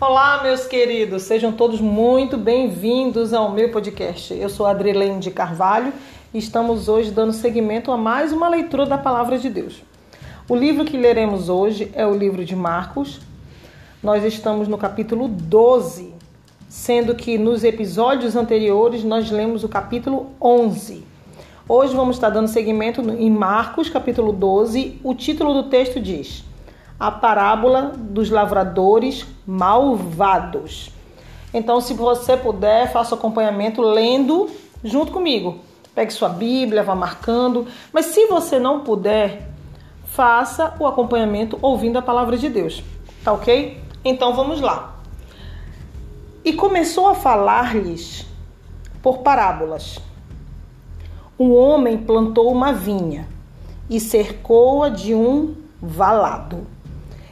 Olá, meus queridos, sejam todos muito bem-vindos ao meu podcast. Eu sou Adrilene de Carvalho e estamos hoje dando seguimento a mais uma leitura da Palavra de Deus. O livro que leremos hoje é o livro de Marcos. Nós estamos no capítulo 12, sendo que nos episódios anteriores nós lemos o capítulo 11. Hoje vamos estar dando seguimento em Marcos, capítulo 12. O título do texto diz: A parábola dos lavradores malvados. Então, se você puder, faça o acompanhamento lendo junto comigo. Pegue sua Bíblia, vá marcando. Mas se você não puder, faça o acompanhamento ouvindo a palavra de Deus. Tá ok? Então vamos lá. E começou a falar-lhes por parábolas um homem plantou uma vinha e cercou-a de um valado,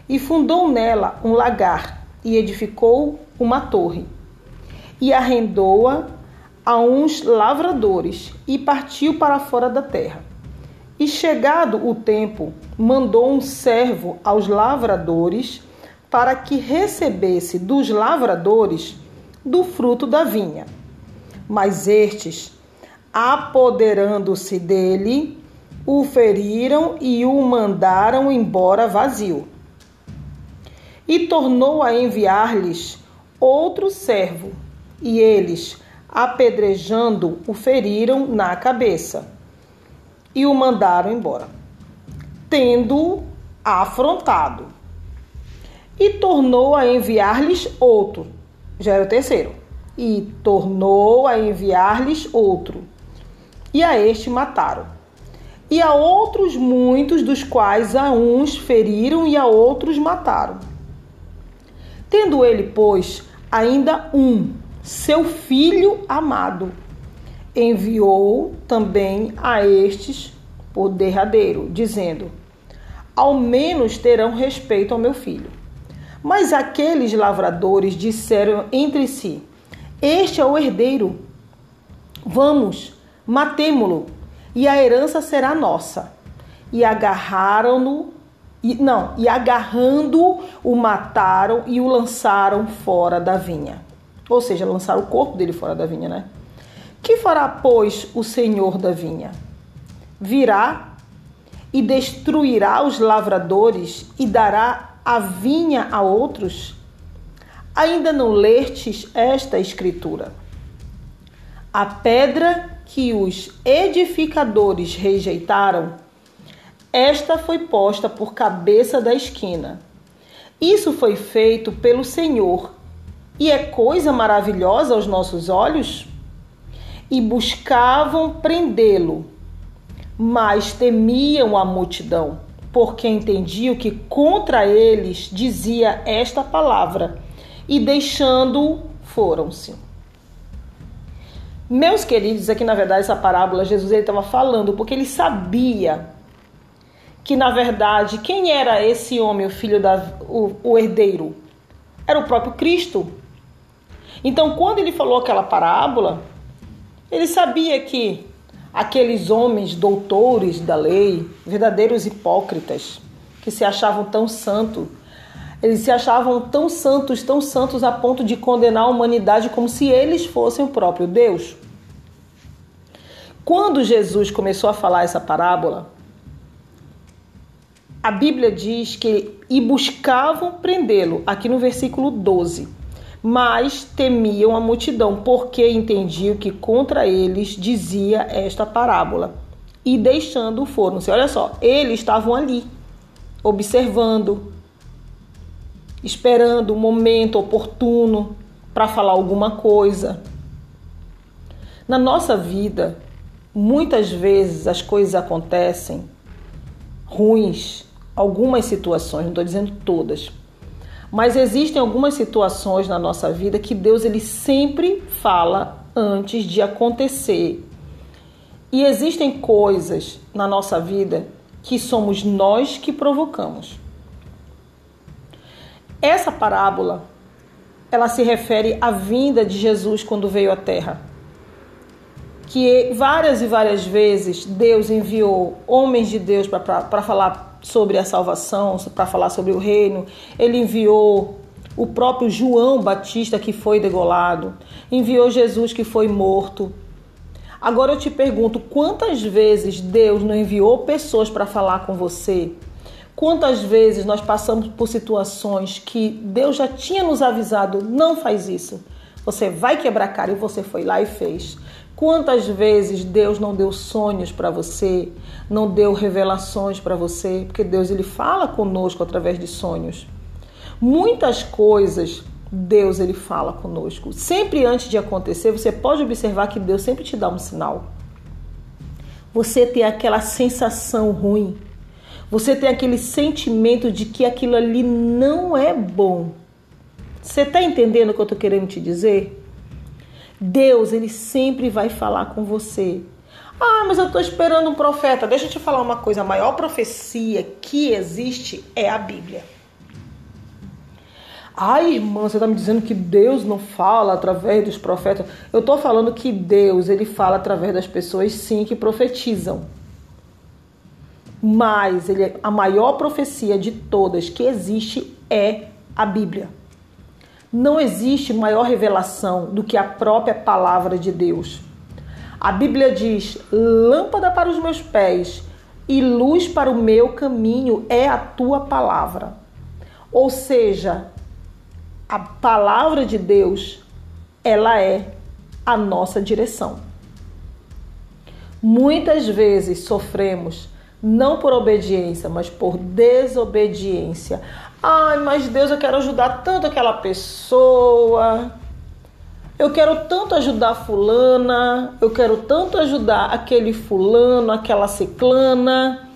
e fundou nela um lagar, e edificou uma torre, e arrendou-a a uns lavradores, e partiu para fora da terra. E chegado o tempo, mandou um servo aos lavradores para que recebesse dos lavradores do fruto da vinha. Mas estes apoderando-se dele, o feriram e o mandaram embora vazio. E tornou a enviar-lhes outro servo, e eles, apedrejando, o feriram na cabeça e o mandaram embora, tendo afrontado. E tornou a enviar-lhes outro, já era o terceiro, e tornou a enviar-lhes outro e a este mataram. E a outros muitos, dos quais a uns feriram e a outros mataram. Tendo ele, pois, ainda um, seu filho amado, enviou também a estes por derradeiro, dizendo: Ao menos terão respeito ao meu filho. Mas aqueles lavradores disseram entre si: Este é o herdeiro. Vamos, matemo-lo, e a herança será nossa. E agarraram-no, e, não, e agarrando o mataram e o lançaram fora da vinha. Ou seja, lançaram o corpo dele fora da vinha, né? Que fará, pois, o senhor da vinha? Virá e destruirá os lavradores e dará a vinha a outros? Ainda não lestes esta escritura? A pedra que os edificadores rejeitaram, esta foi posta por cabeça da esquina. Isso foi feito pelo Senhor e é coisa maravilhosa aos nossos olhos? E buscavam prendê-lo, mas temiam a multidão, porque entendiam que contra eles dizia esta palavra, e deixando-o, foram-se. Meus queridos, aqui na verdade essa parábola Jesus estava falando porque ele sabia que na verdade quem era esse homem, o filho da o, o herdeiro, era o próprio Cristo. Então, quando ele falou aquela parábola, ele sabia que aqueles homens doutores da lei, verdadeiros hipócritas, que se achavam tão santos, eles se achavam tão santos, tão santos a ponto de condenar a humanidade como se eles fossem o próprio Deus. Quando Jesus começou a falar essa parábola, a Bíblia diz que e buscavam prendê-lo, aqui no versículo 12, mas temiam a multidão, porque entendiam que contra eles dizia esta parábola. E deixando foram-se. Olha só, eles estavam ali, observando, esperando o momento oportuno para falar alguma coisa. Na nossa vida, muitas vezes as coisas acontecem ruins, algumas situações, não estou dizendo todas, mas existem algumas situações na nossa vida que Deus ele sempre fala antes de acontecer. E existem coisas na nossa vida que somos nós que provocamos. Essa parábola, ela se refere à vinda de Jesus quando veio à Terra. Que várias e várias vezes Deus enviou homens de Deus para falar sobre a salvação, para falar sobre o reino. Ele enviou o próprio João Batista que foi degolado, enviou Jesus que foi morto. Agora eu te pergunto, quantas vezes Deus não enviou pessoas para falar com você? Quantas vezes nós passamos por situações que Deus já tinha nos avisado, não faz isso. Você vai quebrar cara e você foi lá e fez. Quantas vezes Deus não deu sonhos para você, não deu revelações para você, porque Deus ele fala conosco através de sonhos. Muitas coisas Deus ele fala conosco. Sempre antes de acontecer, você pode observar que Deus sempre te dá um sinal. Você tem aquela sensação ruim. Você tem aquele sentimento de que aquilo ali não é bom. Você está entendendo o que eu estou querendo te dizer? Deus, ele sempre vai falar com você. Ah, mas eu estou esperando um profeta. Deixa eu te falar uma coisa: a maior profecia que existe é a Bíblia. Ai, irmã, você está me dizendo que Deus não fala através dos profetas? Eu estou falando que Deus, ele fala através das pessoas, sim, que profetizam. Mas ele, a maior profecia de todas que existe é a Bíblia. Não existe maior revelação do que a própria palavra de Deus. A Bíblia diz: lâmpada para os meus pés e luz para o meu caminho é a tua palavra. Ou seja, a palavra de Deus, ela é a nossa direção. Muitas vezes sofremos não por obediência, mas por desobediência. Ai, mas Deus, eu quero ajudar tanto aquela pessoa. Eu quero tanto ajudar fulana, eu quero tanto ajudar aquele fulano, aquela ciclana.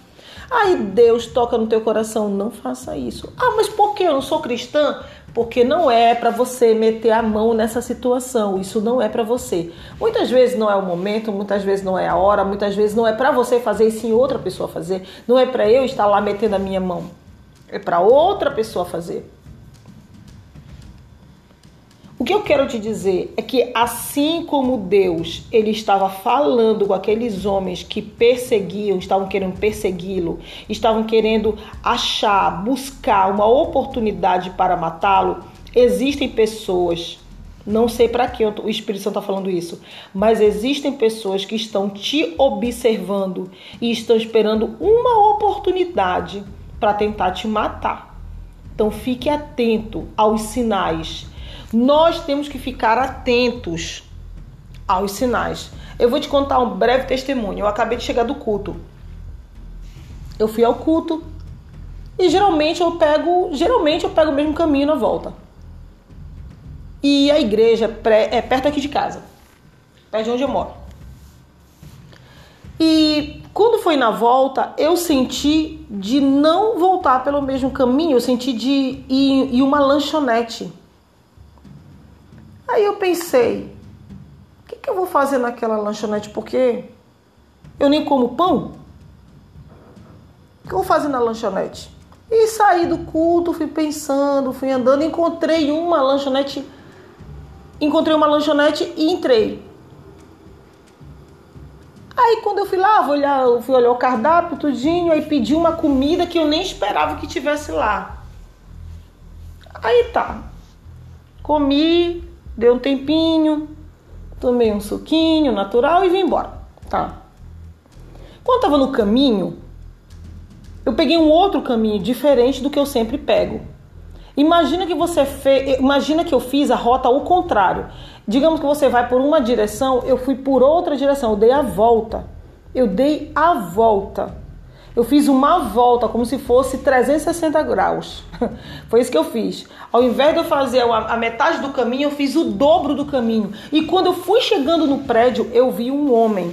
Aí Deus toca no teu coração, não faça isso. Ah, mas por que eu não sou cristã? porque não é para você meter a mão nessa situação. Isso não é para você. Muitas vezes não é o momento, muitas vezes não é a hora, muitas vezes não é para você fazer e sim outra pessoa fazer. Não é para eu estar lá metendo a minha mão. É para outra pessoa fazer. Que eu quero te dizer é que assim como Deus, ele estava falando com aqueles homens que perseguiam, estavam querendo persegui-lo, estavam querendo achar, buscar uma oportunidade para matá-lo, existem pessoas, não sei para que o Espírito Santo está falando isso, mas existem pessoas que estão te observando e estão esperando uma oportunidade para tentar te matar. Então fique atento aos sinais nós temos que ficar atentos aos sinais. Eu vou te contar um breve testemunho. Eu acabei de chegar do culto. Eu fui ao culto e geralmente eu pego, geralmente eu pego o mesmo caminho na volta. E a igreja é perto aqui de casa, perto de onde eu moro. E quando foi na volta, eu senti de não voltar pelo mesmo caminho, eu senti de ir em uma lanchonete. Aí eu pensei, o que, que eu vou fazer naquela lanchonete? Porque eu nem como pão. O que eu vou fazer na lanchonete? E saí do culto, fui pensando, fui andando, encontrei uma lanchonete, encontrei uma lanchonete e entrei. Aí quando eu fui lá, fui olhar, fui olhar o cardápio, tudinho, aí pedi uma comida que eu nem esperava que tivesse lá. Aí tá. Comi, Deu um tempinho, tomei um suquinho natural e vim embora, tá? Quando tava no caminho, eu peguei um outro caminho diferente do que eu sempre pego. Imagina que você fez, imagina que eu fiz a rota ao contrário. Digamos que você vai por uma direção, eu fui por outra direção, eu dei a volta. Eu dei a volta. Eu fiz uma volta como se fosse 360 graus. Foi isso que eu fiz. Ao invés de eu fazer a metade do caminho, eu fiz o dobro do caminho. E quando eu fui chegando no prédio, eu vi um homem.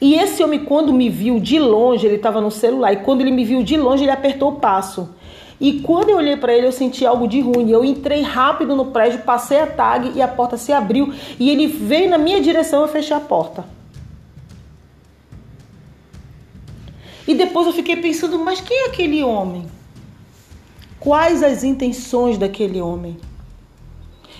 E esse homem, quando me viu de longe, ele estava no celular. E quando ele me viu de longe, ele apertou o passo. E quando eu olhei para ele, eu senti algo de ruim. Eu entrei rápido no prédio, passei a tag e a porta se abriu. E ele veio na minha direção, eu fechei a porta. E depois eu fiquei pensando, mas quem é aquele homem? Quais as intenções daquele homem?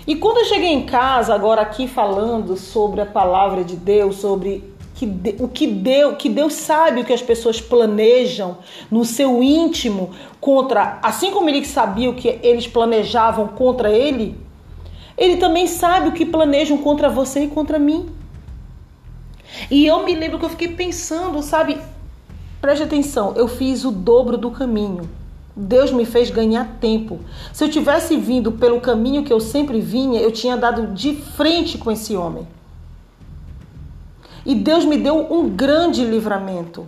E quando eu cheguei em casa, agora aqui falando sobre a palavra de Deus, sobre que o que Deus, que Deus sabe o que as pessoas planejam no seu íntimo contra, assim como ele sabia o que eles planejavam contra ele, ele também sabe o que planejam contra você e contra mim. E eu me lembro que eu fiquei pensando, sabe? Preste atenção, eu fiz o dobro do caminho. Deus me fez ganhar tempo. Se eu tivesse vindo pelo caminho que eu sempre vinha, eu tinha dado de frente com esse homem. E Deus me deu um grande livramento.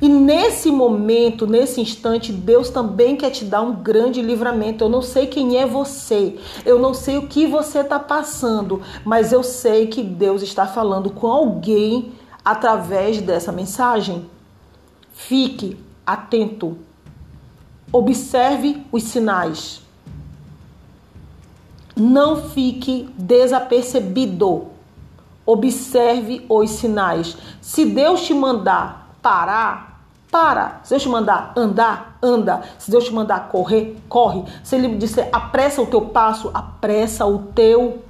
E nesse momento, nesse instante, Deus também quer te dar um grande livramento. Eu não sei quem é você, eu não sei o que você está passando, mas eu sei que Deus está falando com alguém através dessa mensagem. Fique atento, observe os sinais. Não fique desapercebido. Observe os sinais. Se Deus te mandar parar, para. Se Deus te mandar andar, anda. Se Deus te mandar correr, corre. Se Ele disser apressa o teu passo, apressa o teu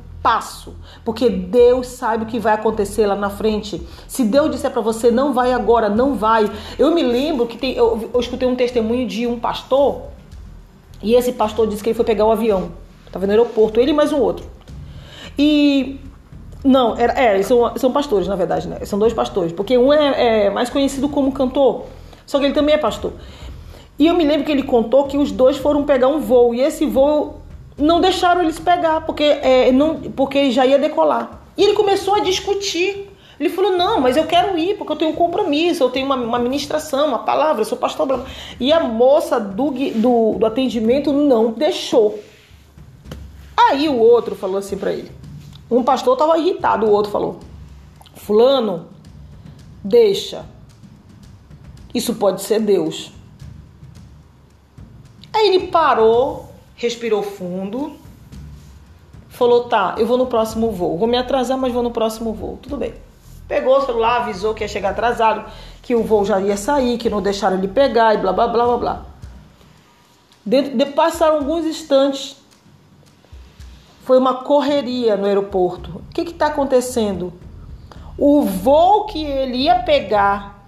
Porque Deus sabe o que vai acontecer lá na frente. Se Deus disser para você não vai agora, não vai. Eu me lembro que tem, eu, eu escutei um testemunho de um pastor. E esse pastor disse que ele foi pegar o avião. Estava no aeroporto, ele e mais um outro. E não, era, é, são, são pastores, na verdade, né? São dois pastores, porque um é, é, mais conhecido como cantor, só que ele também é pastor. E eu me lembro que ele contou que os dois foram pegar um voo, e esse voo não deixaram eles pegar, porque, é, não, porque já ia decolar. E ele começou a discutir. Ele falou: Não, mas eu quero ir, porque eu tenho um compromisso, eu tenho uma, uma ministração, uma palavra, eu sou pastor. Blá. E a moça do, do, do atendimento não deixou. Aí o outro falou assim para ele: um pastor estava irritado, o outro falou: Fulano, deixa. Isso pode ser Deus. Aí ele parou, respirou fundo, falou: Tá, eu vou no próximo voo. Vou me atrasar, mas vou no próximo voo. Tudo bem. Pegou o celular, avisou que ia chegar atrasado, que o voo já ia sair, que não deixaram ele pegar e blá blá blá blá blá. Dentro, de, passaram alguns instantes, foi uma correria no aeroporto. O que está acontecendo? O voo que ele ia pegar,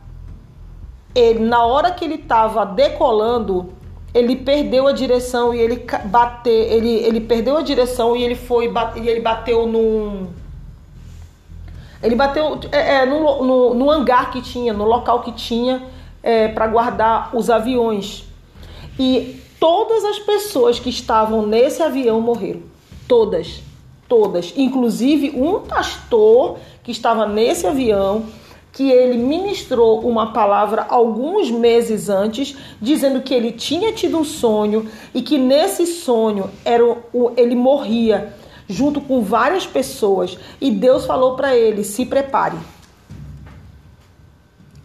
ele, na hora que ele estava decolando, ele perdeu a direção e ele bateu, ele, ele perdeu a direção e ele foi e ele bateu num ele bateu é, é, no, no, no, hangar que tinha, no local que tinha é, para guardar os aviões. E todas as pessoas que estavam nesse avião morreram. Todas, todas. Inclusive um pastor que estava nesse avião, que ele ministrou uma palavra alguns meses antes, dizendo que ele tinha tido um sonho e que nesse sonho era o, ele morria junto com várias pessoas e Deus falou para ele: se prepare.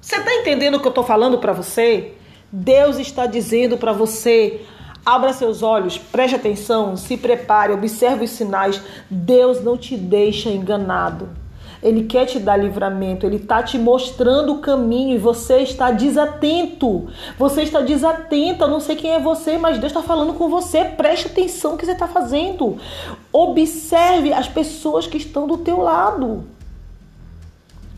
Você está entendendo o que eu estou falando para você? Deus está dizendo para você: Abra seus olhos, preste atenção, se prepare, observe os sinais. Deus não te deixa enganado. Ele quer te dar livramento, ele está te mostrando o caminho e você está desatento. Você está desatenta, não sei quem é você, mas Deus está falando com você. Preste atenção no que você está fazendo. Observe as pessoas que estão do teu lado.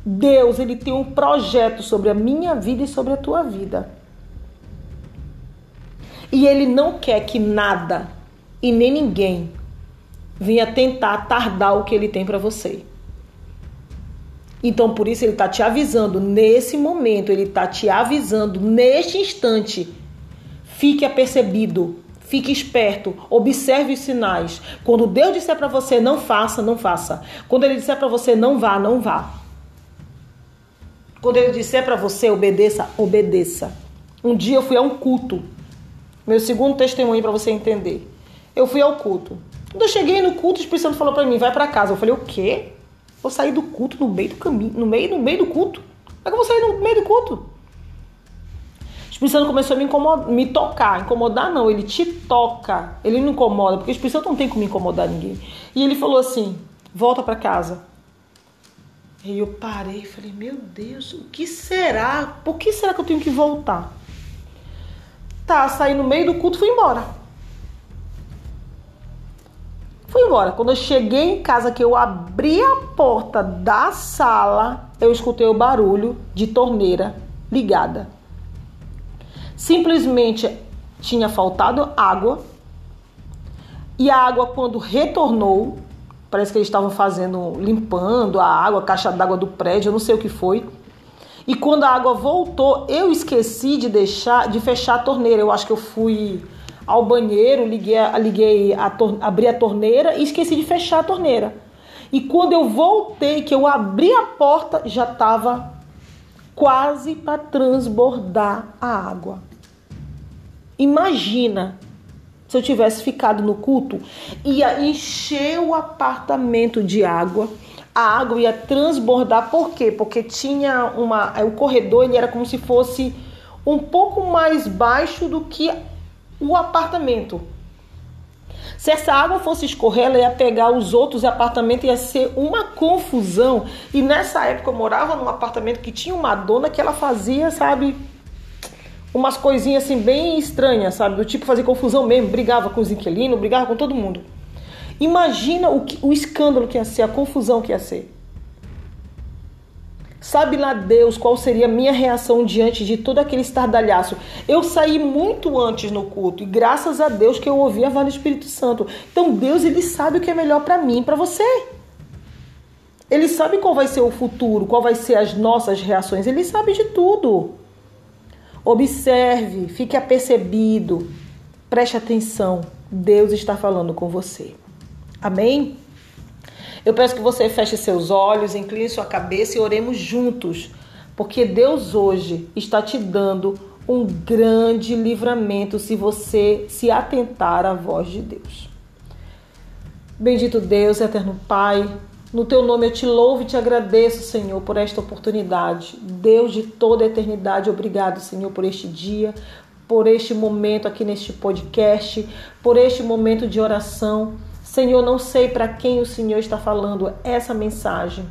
Deus, ele tem um projeto sobre a minha vida e sobre a tua vida. E ele não quer que nada e nem ninguém venha tentar tardar o que ele tem para você. Então, por isso, ele está te avisando nesse momento, ele está te avisando neste instante. Fique apercebido, fique esperto, observe os sinais. Quando Deus disser para você não faça, não faça. Quando ele disser para você não vá, não vá. Quando ele disser para você obedeça, obedeça. Um dia eu fui a um culto meu segundo testemunho para você entender. Eu fui ao culto. Quando eu cheguei no culto, o Espírito Santo falou para mim: vai para casa. Eu falei: o quê? Vou sair do culto no meio do caminho, no meio, no meio do culto. Como é que eu vou sair no meio do culto? O Espírito Santo começou a me, incomodar, me tocar. Incomodar não, ele te toca. Ele não incomoda, porque o Espírito Santo não tem como incomodar ninguém. E ele falou assim: volta para casa. E eu parei e falei: meu Deus, o que será? Por que será que eu tenho que voltar? Tá, saí no meio do culto e fui embora. Fui embora. Quando eu cheguei em casa, que eu abri a porta da sala, eu escutei o barulho de torneira ligada. Simplesmente tinha faltado água. E a água, quando retornou, parece que eles estavam fazendo, limpando a água, a caixa d'água do prédio, eu não sei o que foi. E quando a água voltou, eu esqueci de deixar, de fechar a torneira. Eu acho que eu fui ao banheiro, liguei, liguei a abri a torneira e esqueci de fechar a torneira. E quando eu voltei, que eu abri a porta, já estava quase para transbordar a água. Imagina se eu tivesse ficado no culto, ia encher o apartamento de água a água ia transbordar. Por quê? Porque tinha uma. O corredor ele era como se fosse um pouco mais baixo do que o apartamento. Se essa água fosse escorrer, ela ia pegar os outros apartamentos, ia ser uma confusão. E nessa época eu morava num apartamento que tinha uma dona que ela fazia, sabe, umas coisinhas assim bem estranhas, sabe? Do tipo fazer confusão mesmo, brigava com os inquilinos, brigava com todo mundo. Imagina o, que, o escândalo que ia ser, a confusão que ia ser. Sabe lá Deus qual seria a minha reação diante de todo aquele estardalhaço? Eu saí muito antes no culto e graças a Deus que eu ouvi a voz do Espírito Santo. Então Deus ele sabe o que é melhor para mim e para você. Ele sabe qual vai ser o futuro, qual vai ser as nossas reações. Ele sabe de tudo. Observe, fique apercebido, preste atenção. Deus está falando com você. Amém? Eu peço que você feche seus olhos, incline sua cabeça e oremos juntos, porque Deus hoje está te dando um grande livramento se você se atentar à voz de Deus. Bendito Deus, eterno Pai, no teu nome eu te louvo e te agradeço, Senhor, por esta oportunidade. Deus de toda a eternidade, obrigado, Senhor, por este dia, por este momento aqui neste podcast, por este momento de oração. Senhor, não sei para quem o Senhor está falando essa mensagem,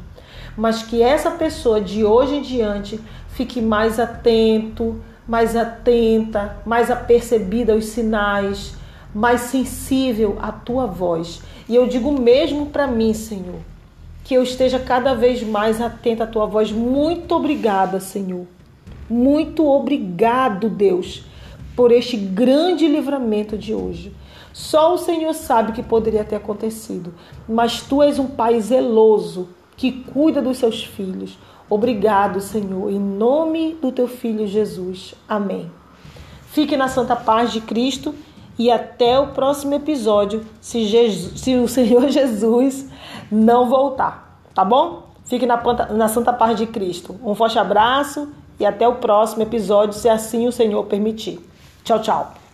mas que essa pessoa de hoje em diante fique mais atento, mais atenta, mais apercebida aos sinais, mais sensível à tua voz. E eu digo mesmo para mim, Senhor, que eu esteja cada vez mais atenta à tua voz. Muito obrigada, Senhor. Muito obrigado, Deus, por este grande livramento de hoje. Só o Senhor sabe o que poderia ter acontecido, mas tu és um pai zeloso que cuida dos seus filhos. Obrigado, Senhor, em nome do teu filho Jesus. Amém. Fique na santa paz de Cristo e até o próximo episódio, se, Jesus, se o Senhor Jesus não voltar, tá bom? Fique na, na santa paz de Cristo. Um forte abraço e até o próximo episódio, se assim o Senhor permitir. Tchau, tchau.